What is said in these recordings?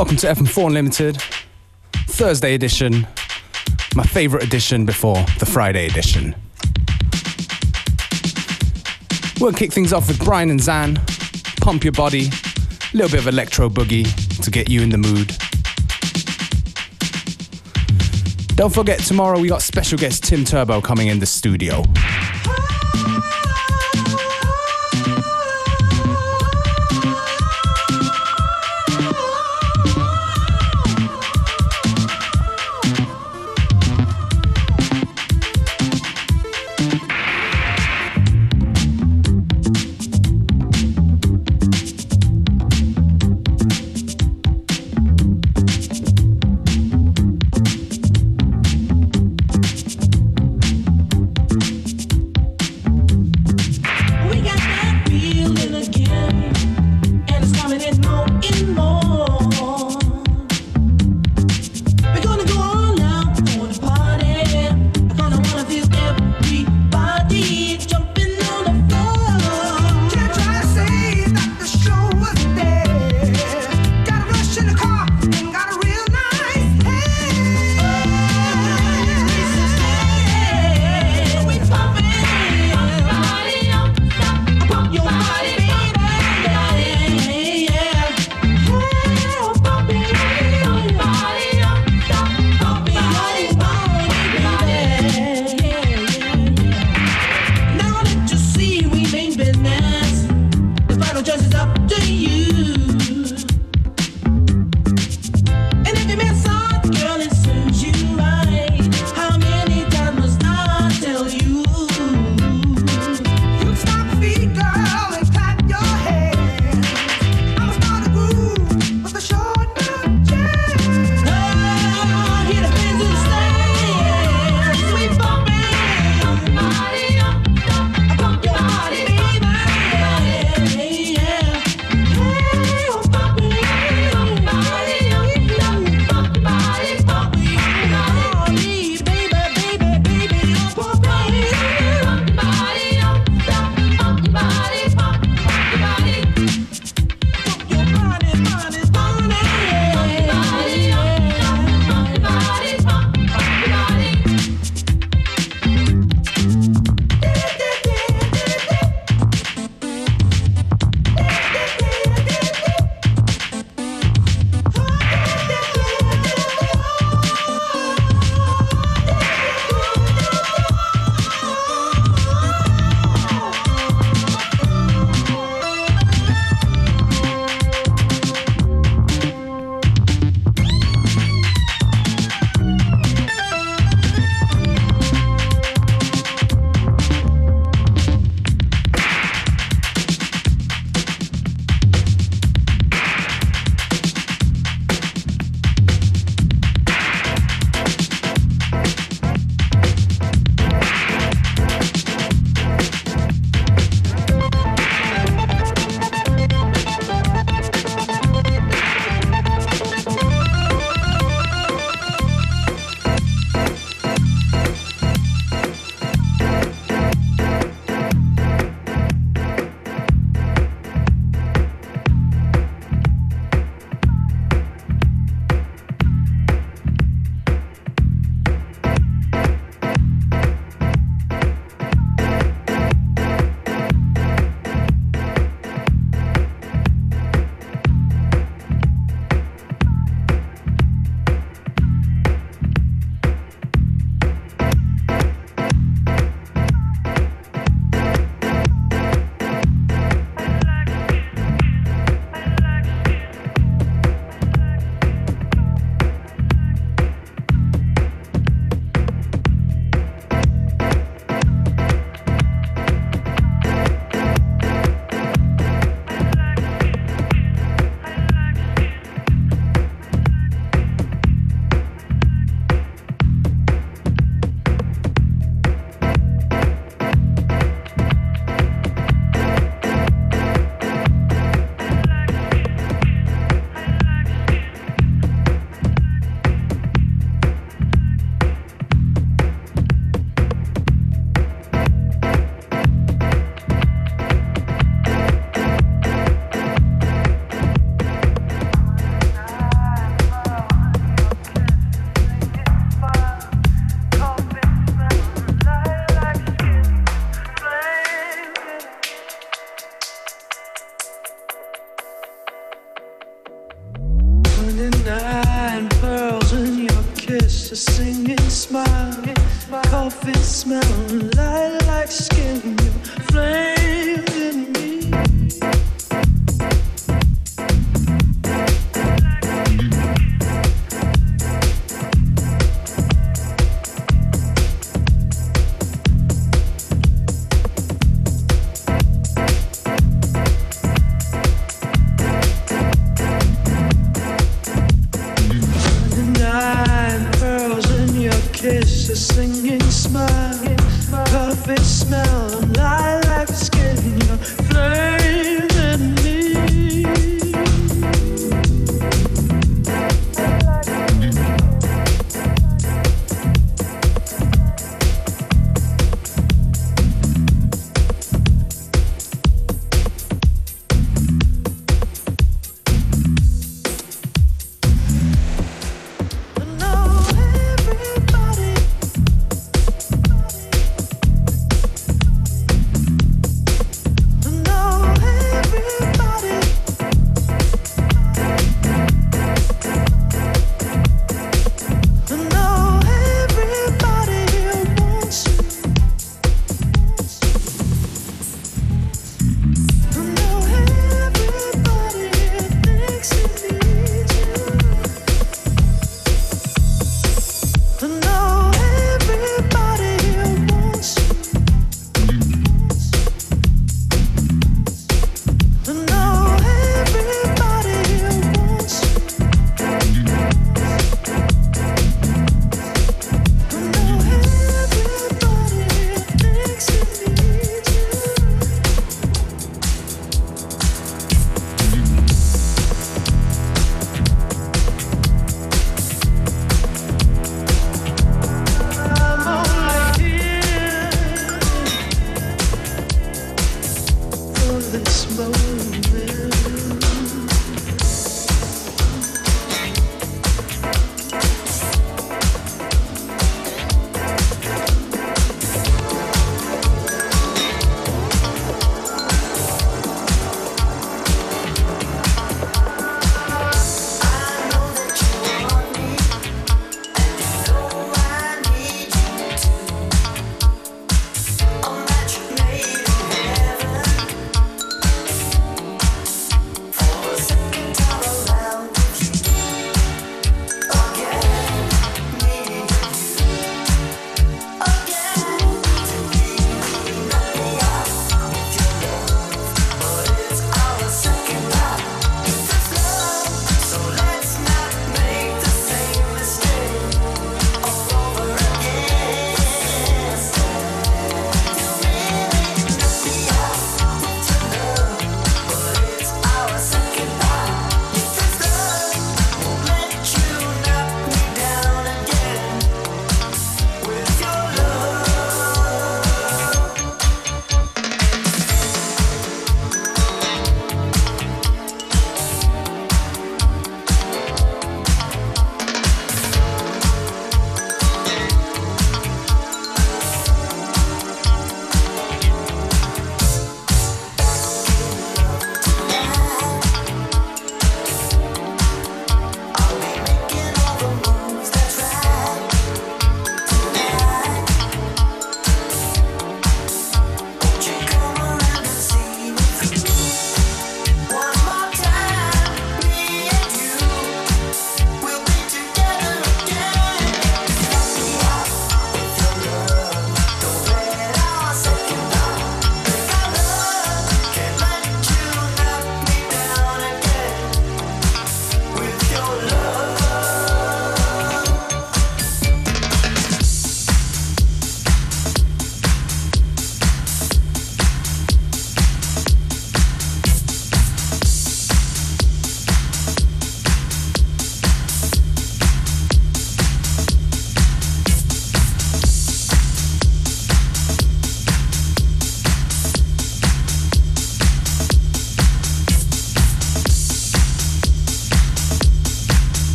Welcome to FM4 Unlimited, Thursday edition, my favorite edition before the Friday edition. We'll kick things off with Brian and Zan, Pump Your Body, a little bit of electro boogie to get you in the mood. Don't forget, tomorrow we got special guest Tim Turbo coming in the studio.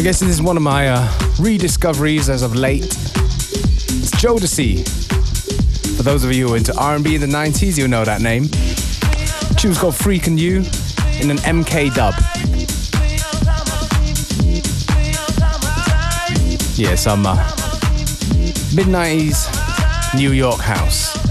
I guess this is one of my uh, rediscoveries as of late. It's Jodeci. For those of you who are into R&B in the 90s, you'll know that name. The tune's called Freek'n You in an MK dub. Yeah, some uh, mid-90s New York house.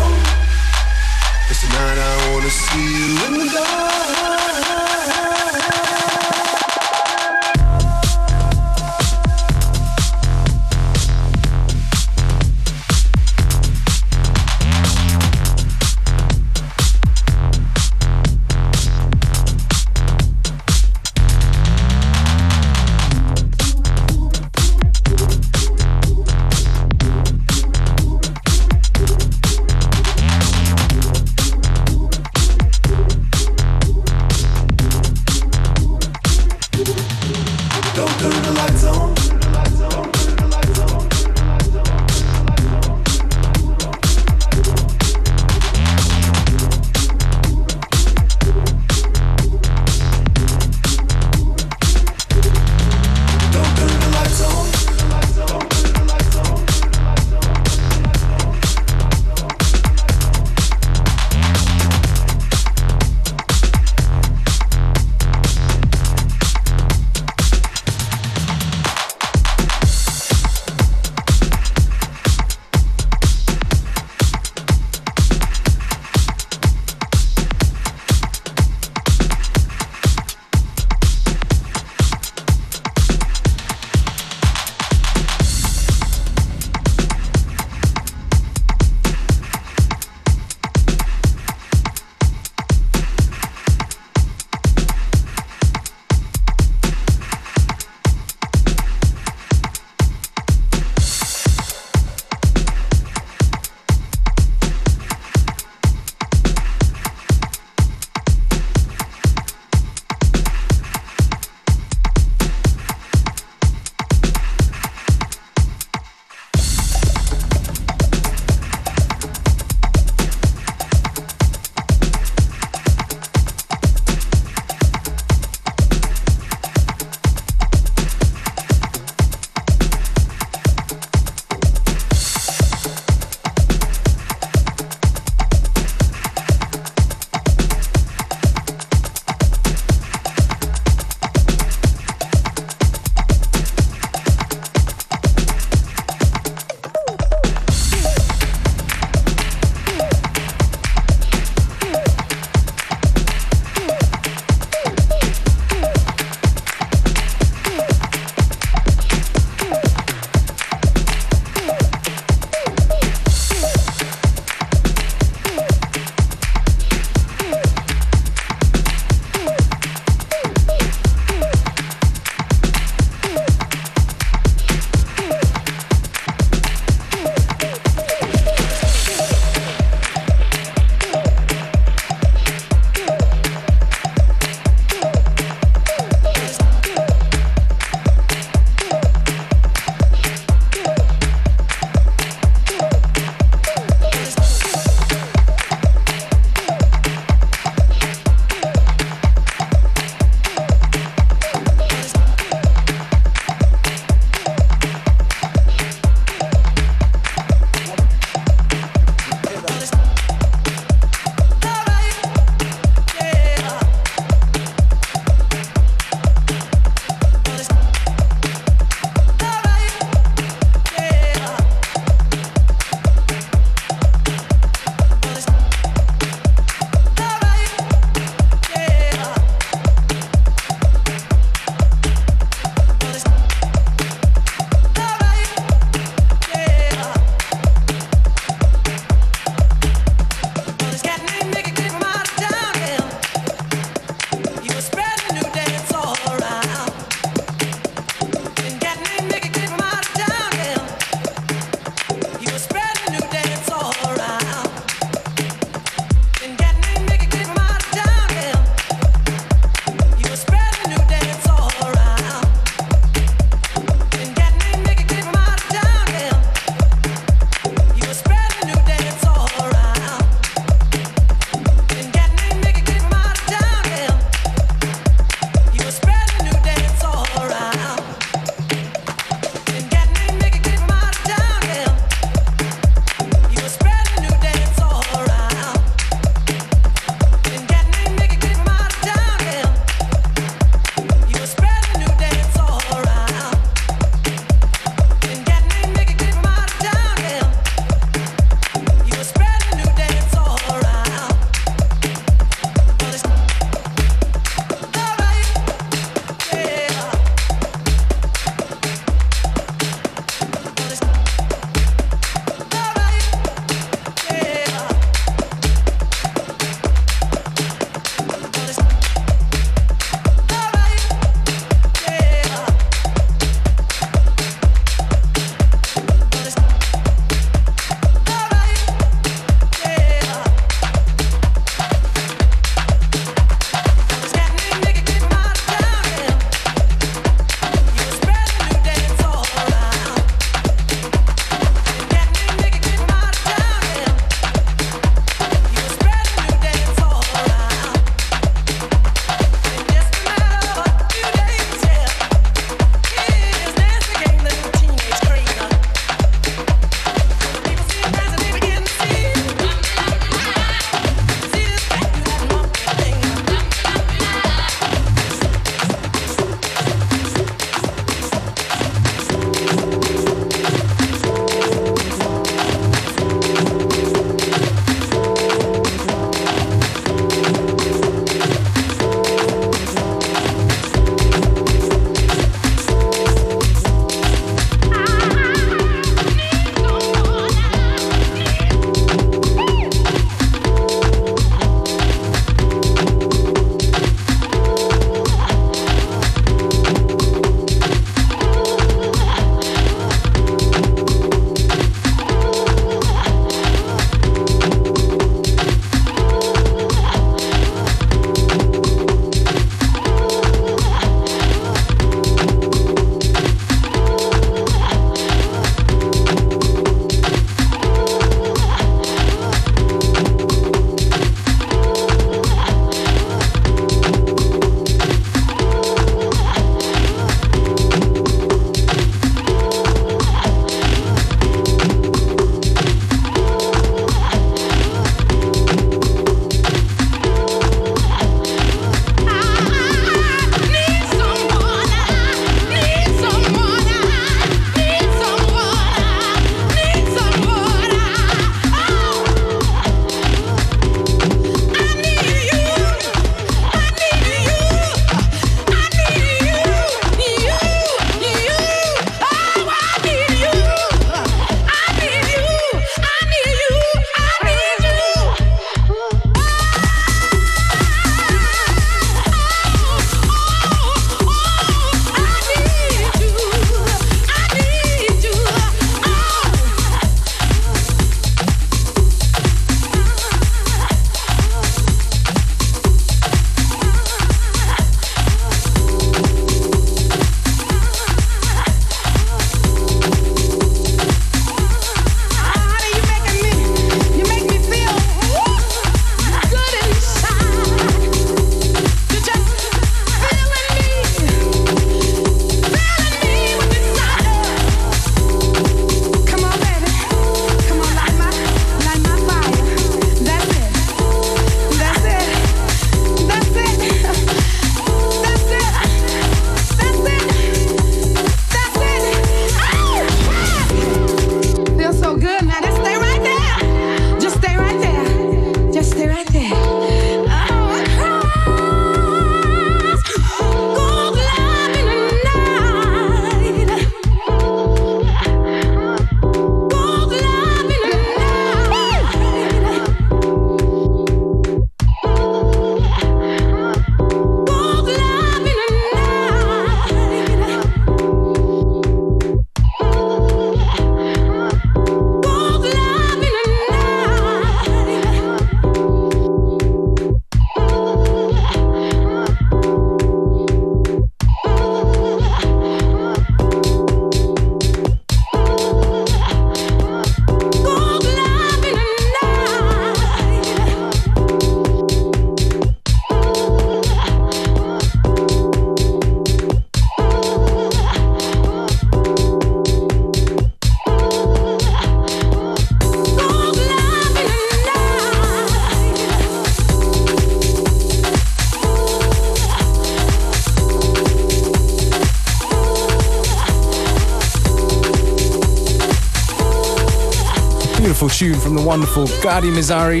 From the wonderful Gadi Mizrahi.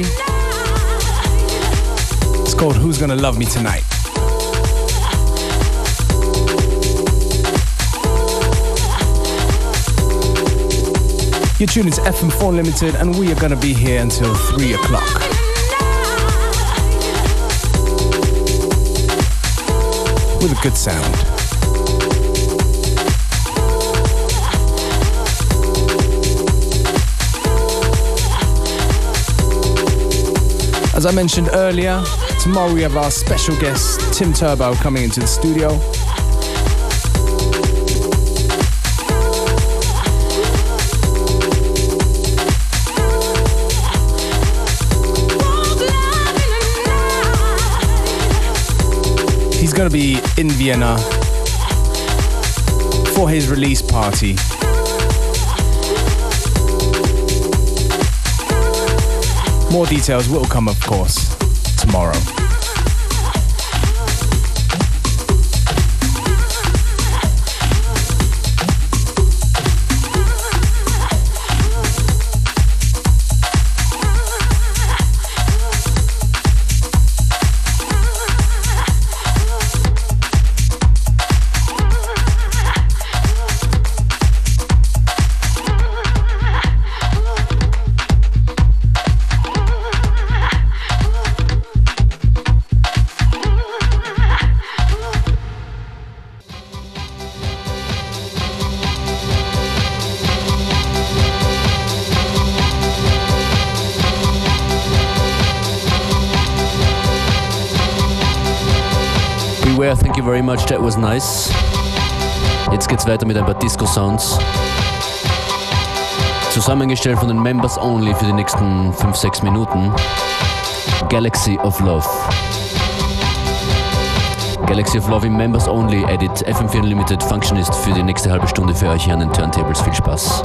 It's called Who's Gonna Love Me Tonight. You're tuning to FM4 Limited, and we are gonna be here until 3 o'clock. With a good sound. As I mentioned earlier, tomorrow we have our special guest, Tim Turbo, coming into the studio. He's going to be in Vienna for his release party. More details will come, of course, tomorrow. Very much, that was nice. Jetzt geht's weiter mit ein paar Disco-Sounds. Zusammengestellt von den Members Only für die nächsten 5-6 Minuten. Galaxy of Love. Galaxy of Love im Members Only Edit FM4 Unlimited Functionist für die nächste halbe Stunde für euch hier an den Turntables. Viel Spaß.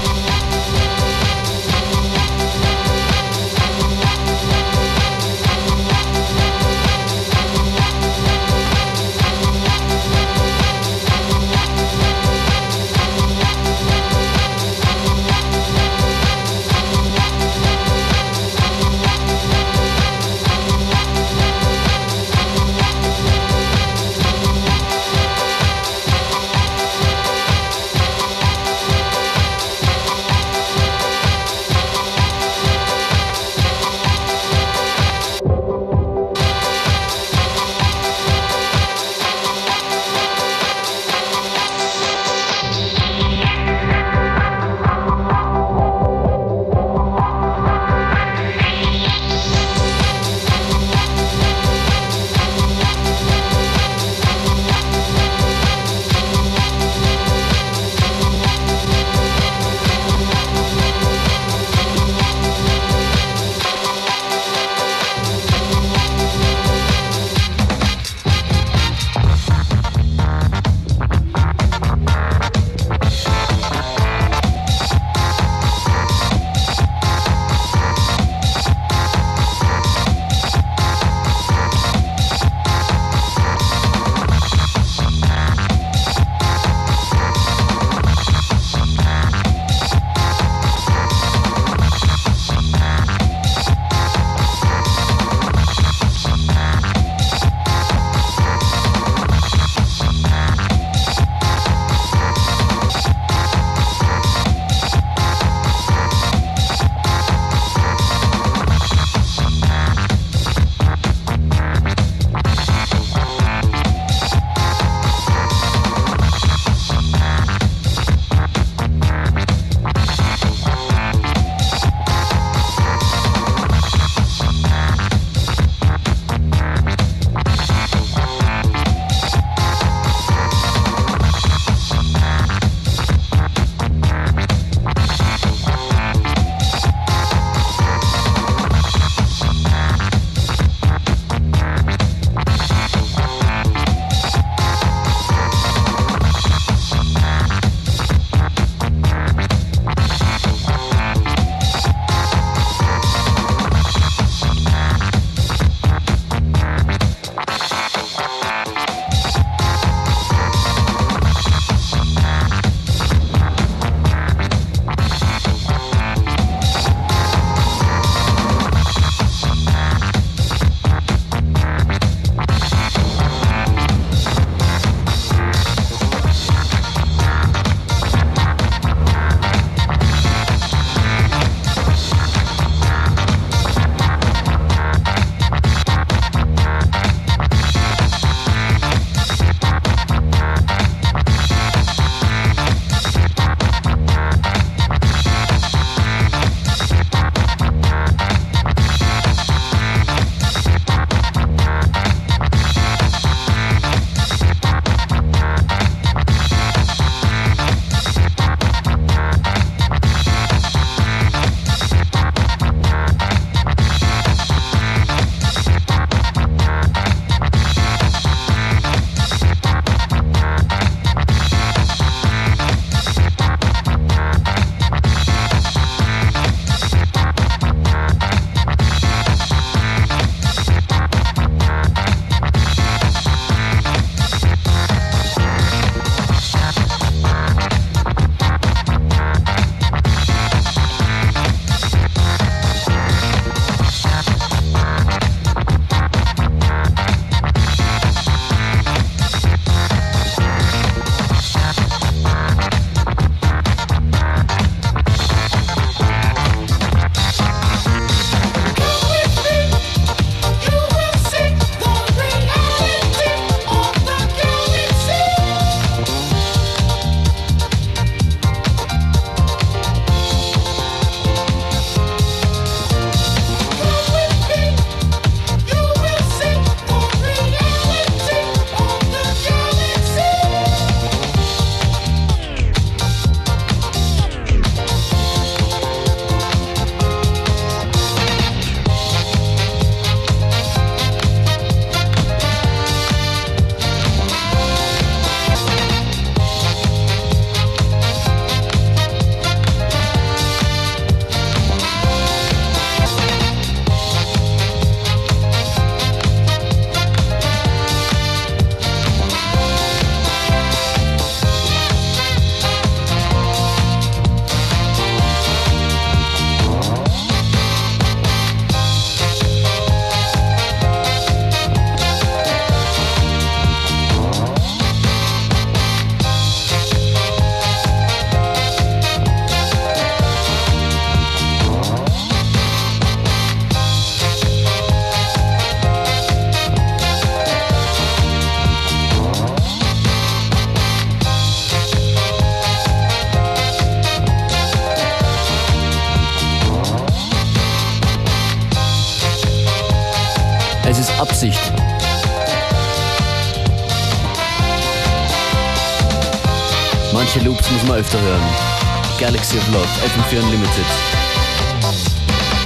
Of Love, FM4 Unlimited.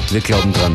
Wir glauben dran.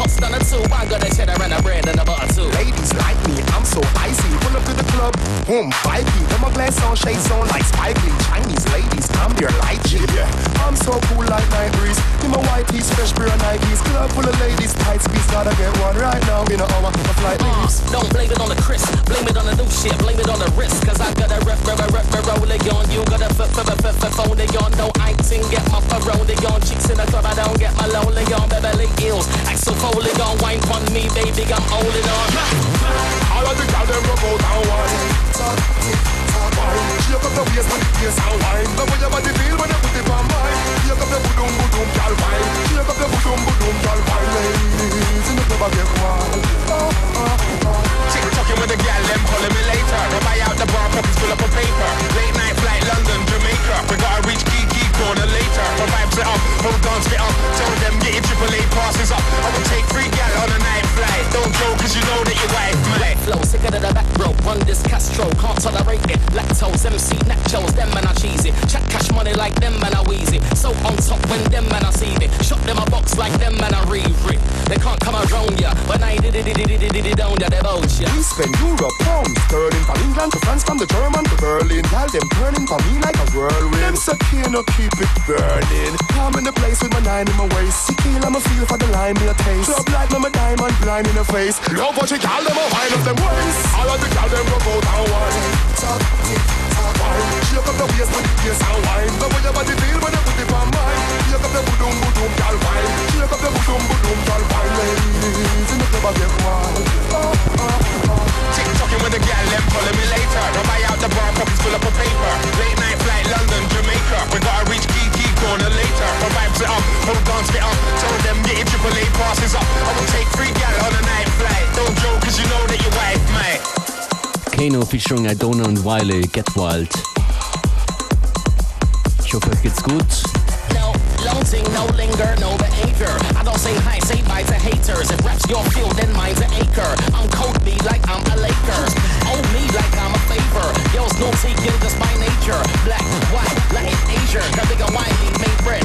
With a fresh hot stunner too. I got a cheddar and a bread and a butter too. Ladies like me, I'm so icy. Pull up to the club, boom, vibey. Got my glass on, shades on like Spike Lee. Chinese ladies, I'm their light Yeah, I'm so cool like night breeze. In my white piece, fresh pair of Nikes. Club full of ladies, tight squeeze. Gotta get one right now. In a hour, a flight leaves. Don't blame it on the Chris, blame it on the new shit, blame it on the risk. Cause I got a rep, rep, rep, rep, roll it on. You got a f, f, f, f, phone it on. No, I ain't get my it on. Chicks in the club, I don't get my lonely on. Beverly Hills, Axel Foley on. Wine on me, baby, I'm holding on. All of the girls, them go down one. Shake up the waist when the bass and wine. Love when your body feel when you put it on mine. Shake up the boom boom girl wine. Shake up the boom boom girl wine. Ladies the club, I get wild. Oh, oh, oh. Tick tocking with the gal, them calling me later. They buy out the bar, pockets full up of paper. Late night flight, London, Jamaica. We gotta reach Kiki corner later. My vibes it up, hold on, spit up. Tell them get your triple A passes up. I will take three gal on a night flight. Don't joke, cause you know that your wife might. Flow sicker than the back row. Run this Castro, can't tolerate it. Lactose, MC, nachos, them man are cheesy. Chat cash money like them man are wheezy. So on top when them man are see it. Shot them a box like them man are re They can't come around ya. When I did it, did it, did it, did it down ya, they bout ya. We spend euro, pounds, sterling From England to France, from the German to Berlin Tell them burning for me like a whirlwind Them say no keep it burning. I'm in the place with my nine in my waist. Tequila, I'ma feel for the lime, me a taste. Club me, my diamond blind in the face. Love what you call them, a wine up them waist All of the gal them go go down one. Top, tick, top, wine. Shake up the waist with the bass and wine. Love when your body feel when you put it on mine featuring Idona und Wiley, Get Wild. Ich hoffe, euch geht's gut. No, linger, no behavior. I don't say hi, say bye to haters. If your field, then mine's an acre. I'm Kobe like I'm a Lakers. Owe me like I'm a favor. No taking just nature. Black, white, Latin, Asia. Got bigger bread.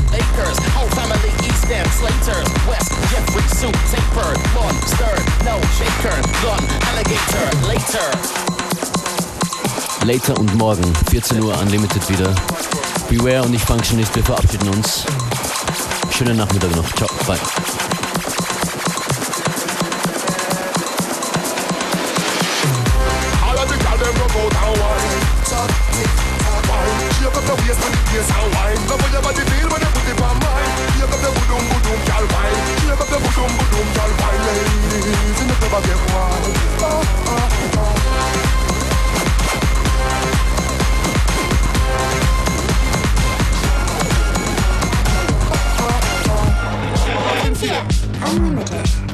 Whole family, East End, Slaters. West, Jeffrey, suit, taper. No shaker. Gun, alligator, later. Later und morgen, 14 Uhr Unlimited wieder. Beware und ich Functionist, wir verabschieden uns. Schönen Nachmittag noch. Ciao, bye. Them go go down one. Top, Unlimited.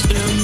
still